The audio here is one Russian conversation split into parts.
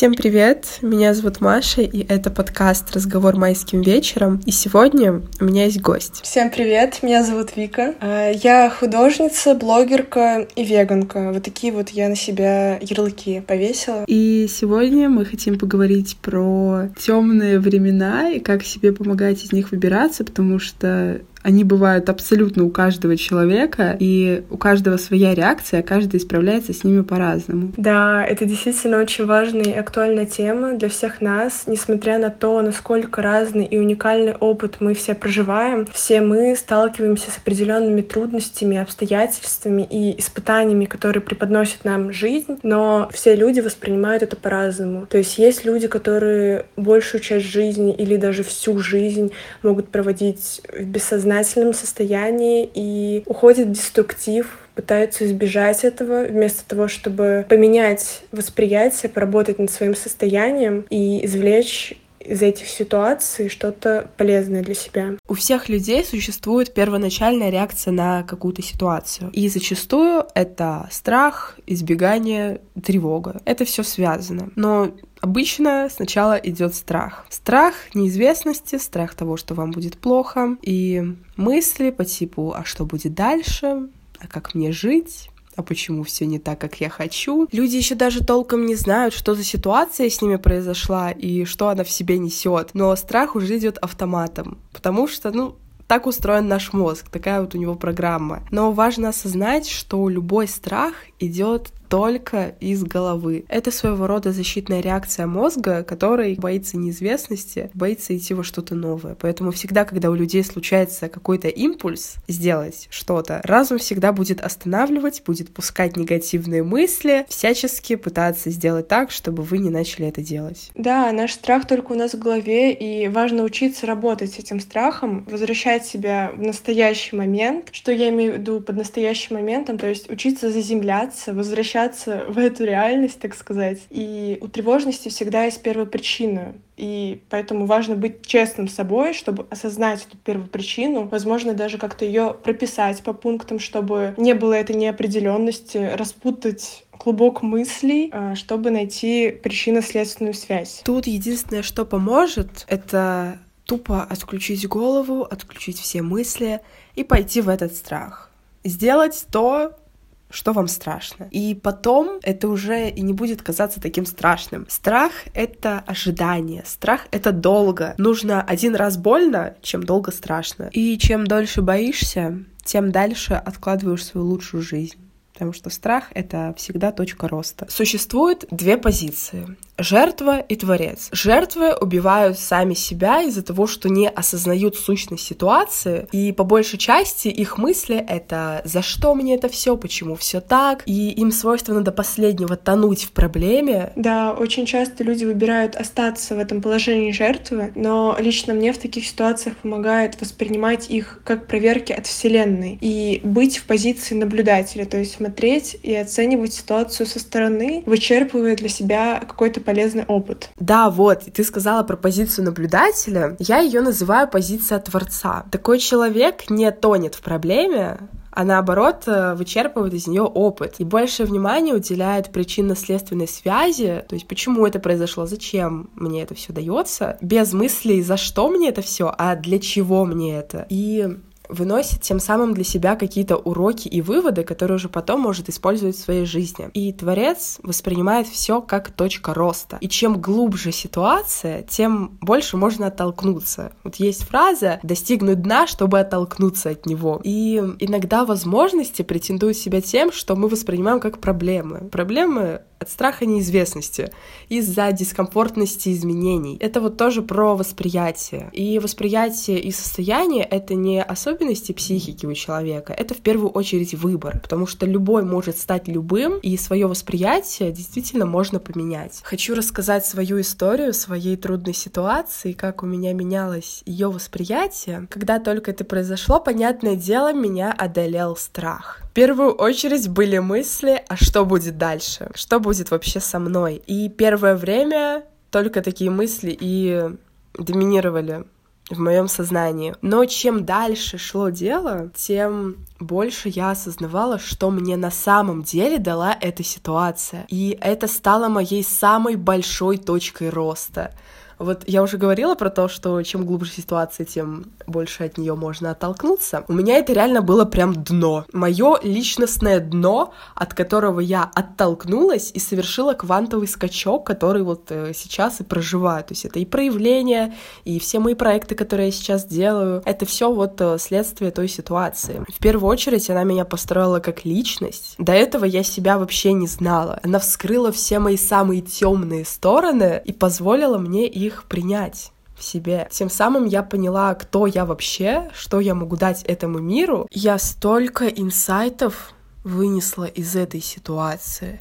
Всем привет! Меня зовут Маша, и это подкаст «Разговор майским вечером». И сегодня у меня есть гость. Всем привет! Меня зовут Вика. А, я художница, блогерка и веганка. Вот такие вот я на себя ярлыки повесила. И сегодня мы хотим поговорить про темные времена и как себе помогать из них выбираться, потому что они бывают абсолютно у каждого человека, и у каждого своя реакция, каждый справляется с ними по-разному. Да, это действительно очень важная и актуальная тема для всех нас, несмотря на то, насколько разный и уникальный опыт мы все проживаем, все мы сталкиваемся с определенными трудностями, обстоятельствами и испытаниями, которые преподносит нам жизнь, но все люди воспринимают это по-разному. То есть есть люди, которые большую часть жизни или даже всю жизнь могут проводить в бессознательном бессознательном состоянии и уходит в деструктив, пытаются избежать этого, вместо того, чтобы поменять восприятие, поработать над своим состоянием и извлечь из этих ситуаций что-то полезное для себя. У всех людей существует первоначальная реакция на какую-то ситуацию. И зачастую это страх, избегание, тревога. Это все связано. Но Обычно сначала идет страх. Страх неизвестности, страх того, что вам будет плохо, и мысли по типу «а что будет дальше?», «а как мне жить?», а почему все не так, как я хочу. Люди еще даже толком не знают, что за ситуация с ними произошла и что она в себе несет. Но страх уже идет автоматом, потому что, ну, так устроен наш мозг, такая вот у него программа. Но важно осознать, что любой страх идет только из головы. Это своего рода защитная реакция мозга, который боится неизвестности, боится идти во что-то новое. Поэтому всегда, когда у людей случается какой-то импульс сделать что-то, разум всегда будет останавливать, будет пускать негативные мысли, всячески пытаться сделать так, чтобы вы не начали это делать. Да, наш страх только у нас в голове, и важно учиться работать с этим страхом, возвращать себя в настоящий момент. Что я имею в виду под настоящим моментом? То есть учиться заземляться, возвращаться возвращаться в эту реальность, так сказать. И у тревожности всегда есть первопричина. И поэтому важно быть честным с собой, чтобы осознать эту первопричину, возможно, даже как-то ее прописать по пунктам, чтобы не было этой неопределенности, распутать клубок мыслей, а, чтобы найти причинно-следственную связь. Тут единственное, что поможет, это тупо отключить голову, отключить все мысли и пойти в этот страх. Сделать то, что вам страшно. И потом это уже и не будет казаться таким страшным. Страх — это ожидание, страх — это долго. Нужно один раз больно, чем долго страшно. И чем дольше боишься, тем дальше откладываешь свою лучшую жизнь потому что страх — это всегда точка роста. Существует две позиции жертва и творец. Жертвы убивают сами себя из-за того, что не осознают сущность ситуации, и по большей части их мысли — это «за что мне это все, почему все так?», и им свойственно до последнего тонуть в проблеме. Да, очень часто люди выбирают остаться в этом положении жертвы, но лично мне в таких ситуациях помогает воспринимать их как проверки от Вселенной и быть в позиции наблюдателя, то есть смотреть и оценивать ситуацию со стороны, вычерпывая для себя какой-то полезный опыт. Да, вот, ты сказала про позицию наблюдателя. Я ее называю позиция творца. Такой человек не тонет в проблеме, а наоборот э, вычерпывает из нее опыт и больше внимания уделяет причинно-следственной связи, то есть почему это произошло, зачем мне это все дается, без мыслей, за что мне это все, а для чего мне это. И выносит тем самым для себя какие-то уроки и выводы, которые уже потом может использовать в своей жизни. И творец воспринимает все как точка роста. И чем глубже ситуация, тем больше можно оттолкнуться. Вот есть фраза «достигнуть дна, чтобы оттолкнуться от него». И иногда возможности претендуют себя тем, что мы воспринимаем как проблемы. Проблемы от страха неизвестности, из-за дискомфортности изменений. Это вот тоже про восприятие. И восприятие и состояние — это не особенности психики у человека, это в первую очередь выбор, потому что любой может стать любым, и свое восприятие действительно можно поменять. Хочу рассказать свою историю своей трудной ситуации, как у меня менялось ее восприятие. Когда только это произошло, понятное дело, меня одолел страх. В первую очередь были мысли, а что будет дальше? Что будет вообще со мной? И первое время только такие мысли и доминировали в моем сознании. Но чем дальше шло дело, тем больше я осознавала, что мне на самом деле дала эта ситуация. И это стало моей самой большой точкой роста. Вот я уже говорила про то, что чем глубже ситуация, тем больше от нее можно оттолкнуться. У меня это реально было прям дно. Мое личностное дно, от которого я оттолкнулась и совершила квантовый скачок, который вот э, сейчас и проживаю. То есть это и проявление, и все мои проекты, которые я сейчас делаю, это все вот э, следствие той ситуации. В первую очередь она меня построила как личность. До этого я себя вообще не знала. Она вскрыла все мои самые темные стороны и позволила мне их их принять в себе. Тем самым я поняла, кто я вообще, что я могу дать этому миру. Я столько инсайтов вынесла из этой ситуации.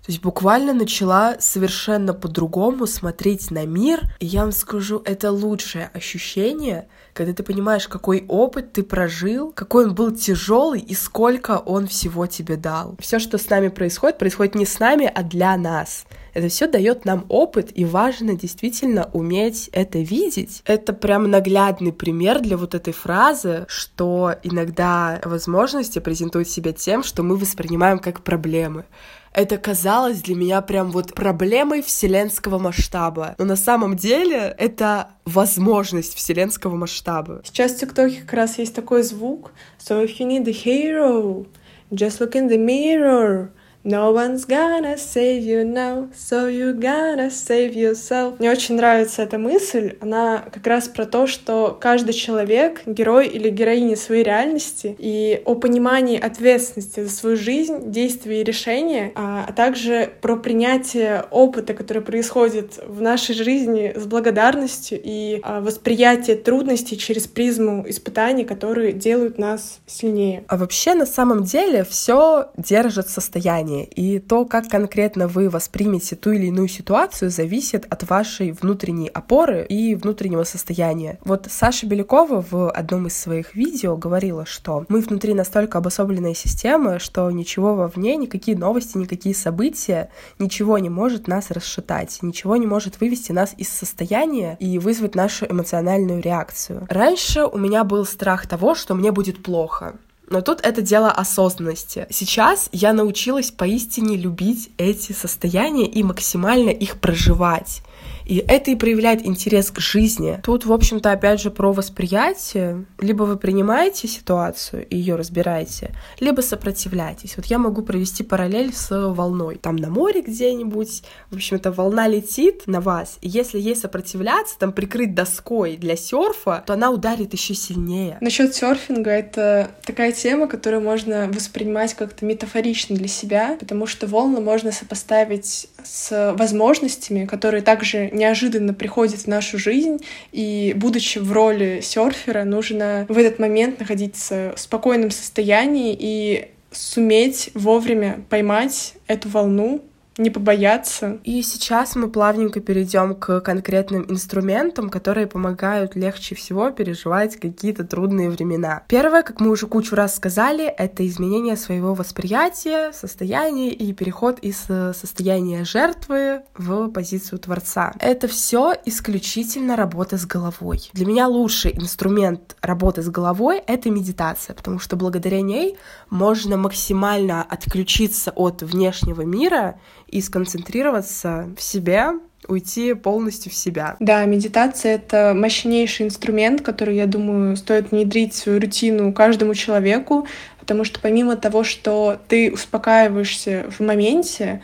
То есть буквально начала совершенно по-другому смотреть на мир. И я вам скажу, это лучшее ощущение, когда ты понимаешь, какой опыт ты прожил, какой он был тяжелый и сколько он всего тебе дал. Все, что с нами происходит, происходит не с нами, а для нас. Это все дает нам опыт, и важно действительно уметь это видеть. Это прям наглядный пример для вот этой фразы, что иногда возможности презентуют себя тем, что мы воспринимаем как проблемы это казалось для меня прям вот проблемой вселенского масштаба. Но на самом деле это возможность вселенского масштаба. Сейчас в ТикТоке как раз есть такой звук. So if you need a hero, just look in the mirror. No one's gonna save you now, so you gotta save yourself. Мне очень нравится эта мысль. Она как раз про то, что каждый человек — герой или героиня своей реальности, и о понимании ответственности за свою жизнь, действия и решения, а, а также про принятие опыта, который происходит в нашей жизни с благодарностью и а, восприятие трудностей через призму испытаний, которые делают нас сильнее. А вообще, на самом деле, все держит состояние состояние, и то, как конкретно вы воспримете ту или иную ситуацию, зависит от вашей внутренней опоры и внутреннего состояния. Вот Саша Белякова в одном из своих видео говорила, что мы внутри настолько обособленная система, что ничего вовне, никакие новости, никакие события, ничего не может нас расшатать, ничего не может вывести нас из состояния и вызвать нашу эмоциональную реакцию. Раньше у меня был страх того, что мне будет плохо. Но тут это дело осознанности. Сейчас я научилась поистине любить эти состояния и максимально их проживать. И это и проявляет интерес к жизни. Тут, в общем-то, опять же про восприятие. Либо вы принимаете ситуацию и ее разбираете, либо сопротивляетесь. Вот я могу провести параллель с волной. Там на море где-нибудь, в общем-то, волна летит на вас, и если ей сопротивляться, там прикрыть доской для серфа, то она ударит еще сильнее. Насчет серфинга это такая тема, которую можно воспринимать как-то метафорично для себя, потому что волны можно сопоставить с возможностями, которые также неожиданно приходят в нашу жизнь, и будучи в роли серфера, нужно в этот момент находиться в спокойном состоянии и суметь вовремя поймать эту волну, не побояться. И сейчас мы плавненько перейдем к конкретным инструментам, которые помогают легче всего переживать какие-то трудные времена. Первое, как мы уже кучу раз сказали, это изменение своего восприятия, состояния и переход из э, состояния жертвы в позицию творца. Это все исключительно работа с головой. Для меня лучший инструмент работы с головой — это медитация, потому что благодаря ней можно максимально отключиться от внешнего мира и сконцентрироваться в себе, уйти полностью в себя. Да, медитация — это мощнейший инструмент, который, я думаю, стоит внедрить в свою рутину каждому человеку, потому что помимо того, что ты успокаиваешься в моменте,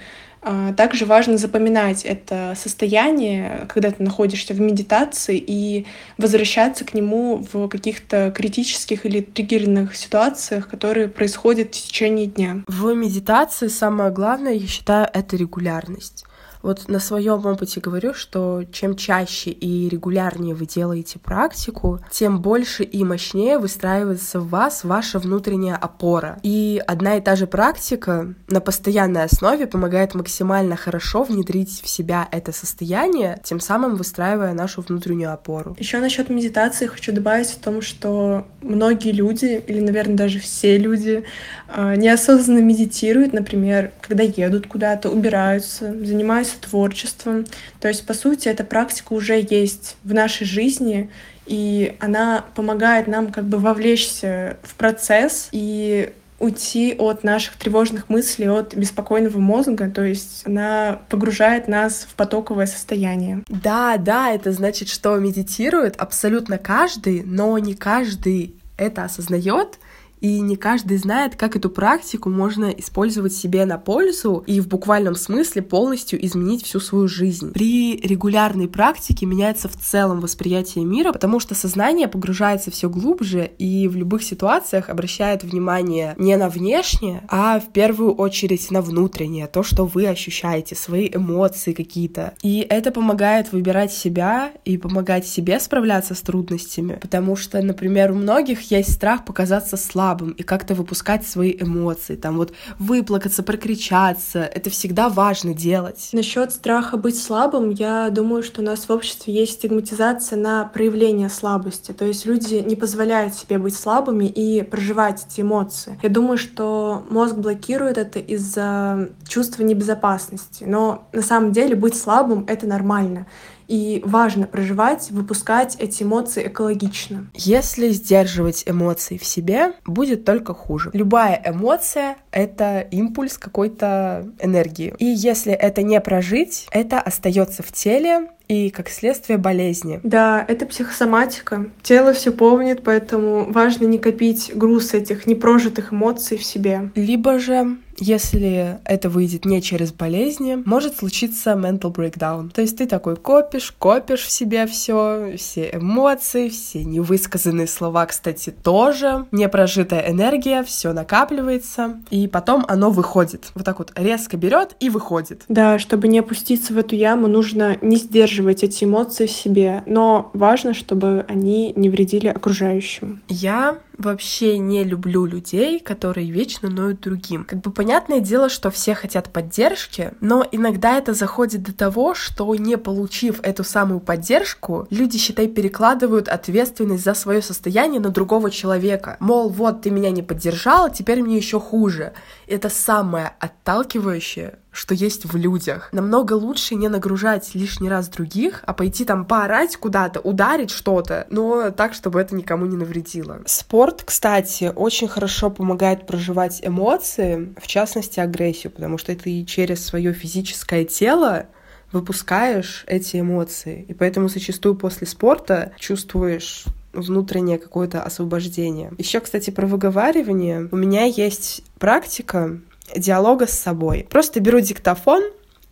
также важно запоминать это состояние, когда ты находишься в медитации, и возвращаться к нему в каких-то критических или триггерных ситуациях, которые происходят в течение дня. В медитации самое главное, я считаю, это регулярность. Вот на своем опыте говорю, что чем чаще и регулярнее вы делаете практику, тем больше и мощнее выстраивается в вас ваша внутренняя опора. И одна и та же практика на постоянной основе помогает максимально хорошо внедрить в себя это состояние, тем самым выстраивая нашу внутреннюю опору. Еще насчет медитации хочу добавить о том, что многие люди, или, наверное, даже все люди, а, неосознанно медитируют, например, когда едут куда-то, убираются, занимаются заниматься творчеством. То есть, по сути, эта практика уже есть в нашей жизни, и она помогает нам как бы вовлечься в процесс и уйти от наших тревожных мыслей, от беспокойного мозга, то есть она погружает нас в потоковое состояние. Да, да, это значит, что медитирует абсолютно каждый, но не каждый это осознает, и не каждый знает, как эту практику можно использовать себе на пользу и в буквальном смысле полностью изменить всю свою жизнь. При регулярной практике меняется в целом восприятие мира, потому что сознание погружается все глубже и в любых ситуациях обращает внимание не на внешнее, а в первую очередь на внутреннее, то, что вы ощущаете, свои эмоции какие-то. И это помогает выбирать себя и помогать себе справляться с трудностями, потому что, например, у многих есть страх показаться слабым, слабым и как-то выпускать свои эмоции, там вот выплакаться, прокричаться, это всегда важно делать. Насчет страха быть слабым, я думаю, что у нас в обществе есть стигматизация на проявление слабости, то есть люди не позволяют себе быть слабыми и проживать эти эмоции. Я думаю, что мозг блокирует это из-за чувства небезопасности, но на самом деле быть слабым — это нормально. И важно проживать, выпускать эти эмоции экологично. Если сдерживать эмоции в себе, будет только хуже. Любая эмоция — это импульс какой-то энергии. И если это не прожить, это остается в теле, и, как следствие, болезни. Да, это психосоматика. Тело все помнит, поэтому важно не копить груз этих непрожитых эмоций в себе. Либо же если это выйдет не через болезни, может случиться mental breakdown. То есть ты такой копишь, копишь в себе все, все эмоции, все невысказанные слова, кстати, тоже, непрожитая энергия, все накапливается, и потом оно выходит. Вот так вот резко берет и выходит. Да, чтобы не опуститься в эту яму, нужно не сдерживать эти эмоции в себе, но важно, чтобы они не вредили окружающим. Я вообще не люблю людей, которые вечно ноют другим. Как бы понятное дело, что все хотят поддержки, но иногда это заходит до того, что не получив эту самую поддержку, люди, считай, перекладывают ответственность за свое состояние на другого человека. Мол, вот ты меня не поддержала, теперь мне еще хуже. Это самое отталкивающее, что есть в людях. Намного лучше не нагружать лишний раз других, а пойти там поорать куда-то, ударить что-то, но так, чтобы это никому не навредило. Спорт, кстати, очень хорошо помогает проживать эмоции, в частности агрессию, потому что ты через свое физическое тело выпускаешь эти эмоции. И поэтому зачастую после спорта чувствуешь внутреннее какое-то освобождение. Еще, кстати, про выговаривание. У меня есть практика, диалога с собой. Просто беру диктофон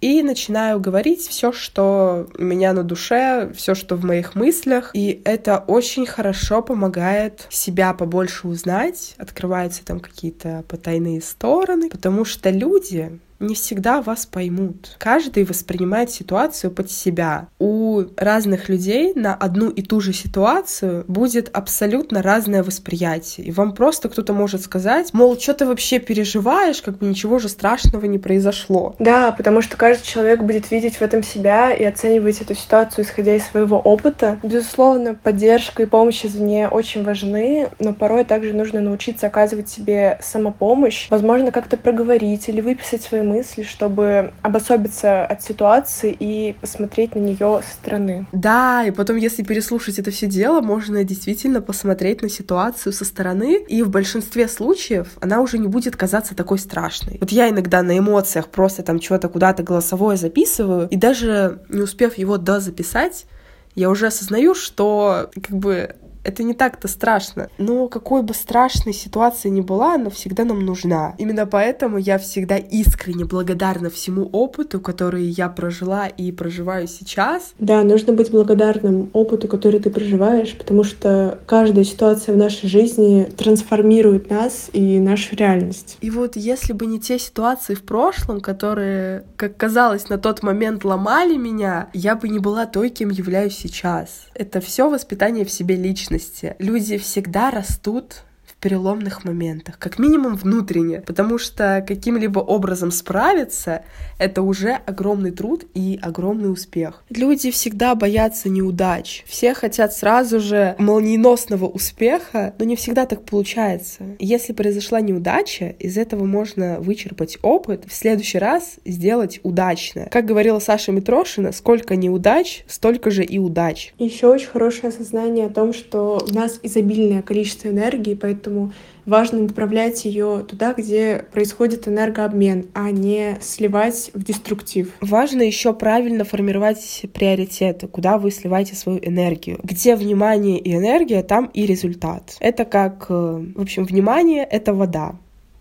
и начинаю говорить все, что у меня на душе, все, что в моих мыслях. И это очень хорошо помогает себя побольше узнать, открываются там какие-то потайные стороны, потому что люди не всегда вас поймут. Каждый воспринимает ситуацию под себя. У разных людей на одну и ту же ситуацию будет абсолютно разное восприятие. И вам просто кто-то может сказать, мол, что ты вообще переживаешь, как бы ничего же страшного не произошло. Да, потому что каждый человек будет видеть в этом себя и оценивать эту ситуацию, исходя из своего опыта. Безусловно, поддержка и помощь извне очень важны, но порой также нужно научиться оказывать себе самопомощь, возможно, как-то проговорить или выписать свои мысли мысли, чтобы обособиться от ситуации и посмотреть на нее со стороны. Да, и потом, если переслушать это все дело, можно действительно посмотреть на ситуацию со стороны, и в большинстве случаев она уже не будет казаться такой страшной. Вот я иногда на эмоциях просто там что-то куда-то голосовое записываю, и даже не успев его дозаписать, я уже осознаю, что как бы это не так-то страшно. Но какой бы страшной ситуации ни была, она всегда нам нужна. Именно поэтому я всегда искренне благодарна всему опыту, который я прожила и проживаю сейчас. Да, нужно быть благодарным опыту, который ты проживаешь, потому что каждая ситуация в нашей жизни трансформирует нас и нашу реальность. И вот если бы не те ситуации в прошлом, которые, как казалось, на тот момент ломали меня, я бы не была той, кем являюсь сейчас. Это все воспитание в себе лично личности. Люди всегда растут переломных моментах, как минимум внутренне, потому что каким-либо образом справиться — это уже огромный труд и огромный успех. Люди всегда боятся неудач, все хотят сразу же молниеносного успеха, но не всегда так получается. Если произошла неудача, из этого можно вычерпать опыт, в следующий раз сделать удачно. Как говорила Саша Митрошина, сколько неудач, столько же и удач. Еще очень хорошее осознание о том, что у нас изобильное количество энергии, поэтому поэтому важно направлять ее туда, где происходит энергообмен, а не сливать в деструктив. Важно еще правильно формировать приоритеты, куда вы сливаете свою энергию. Где внимание и энергия, там и результат. Это как, э, в общем, внимание — это вода.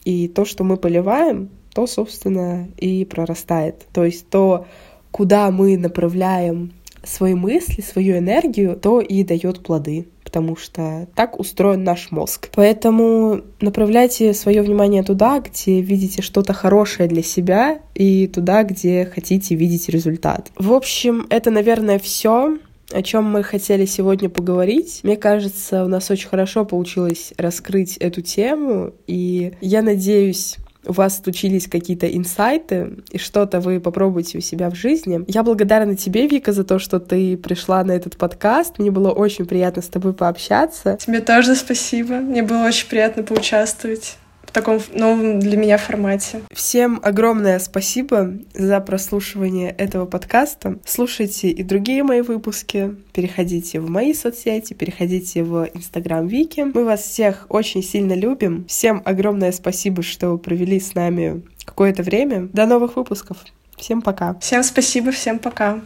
И то, что мы поливаем, то, собственно, и прорастает. То есть то, куда мы направляем свои мысли, свою энергию, то и дает плоды потому что так устроен наш мозг. Поэтому направляйте свое внимание туда, где видите что-то хорошее для себя, и туда, где хотите видеть результат. В общем, это, наверное, все о чем мы хотели сегодня поговорить. Мне кажется, у нас очень хорошо получилось раскрыть эту тему, и я надеюсь, у вас случились какие-то инсайты, и что-то вы попробуете у себя в жизни. Я благодарна тебе, Вика, за то, что ты пришла на этот подкаст. Мне было очень приятно с тобой пообщаться. Тебе тоже спасибо. Мне было очень приятно поучаствовать таком новом для меня формате. Всем огромное спасибо за прослушивание этого подкаста. Слушайте и другие мои выпуски. Переходите в мои соцсети, переходите в Инстаграм Вики. Мы вас всех очень сильно любим. Всем огромное спасибо, что провели с нами какое-то время. До новых выпусков. Всем пока. Всем спасибо, всем пока.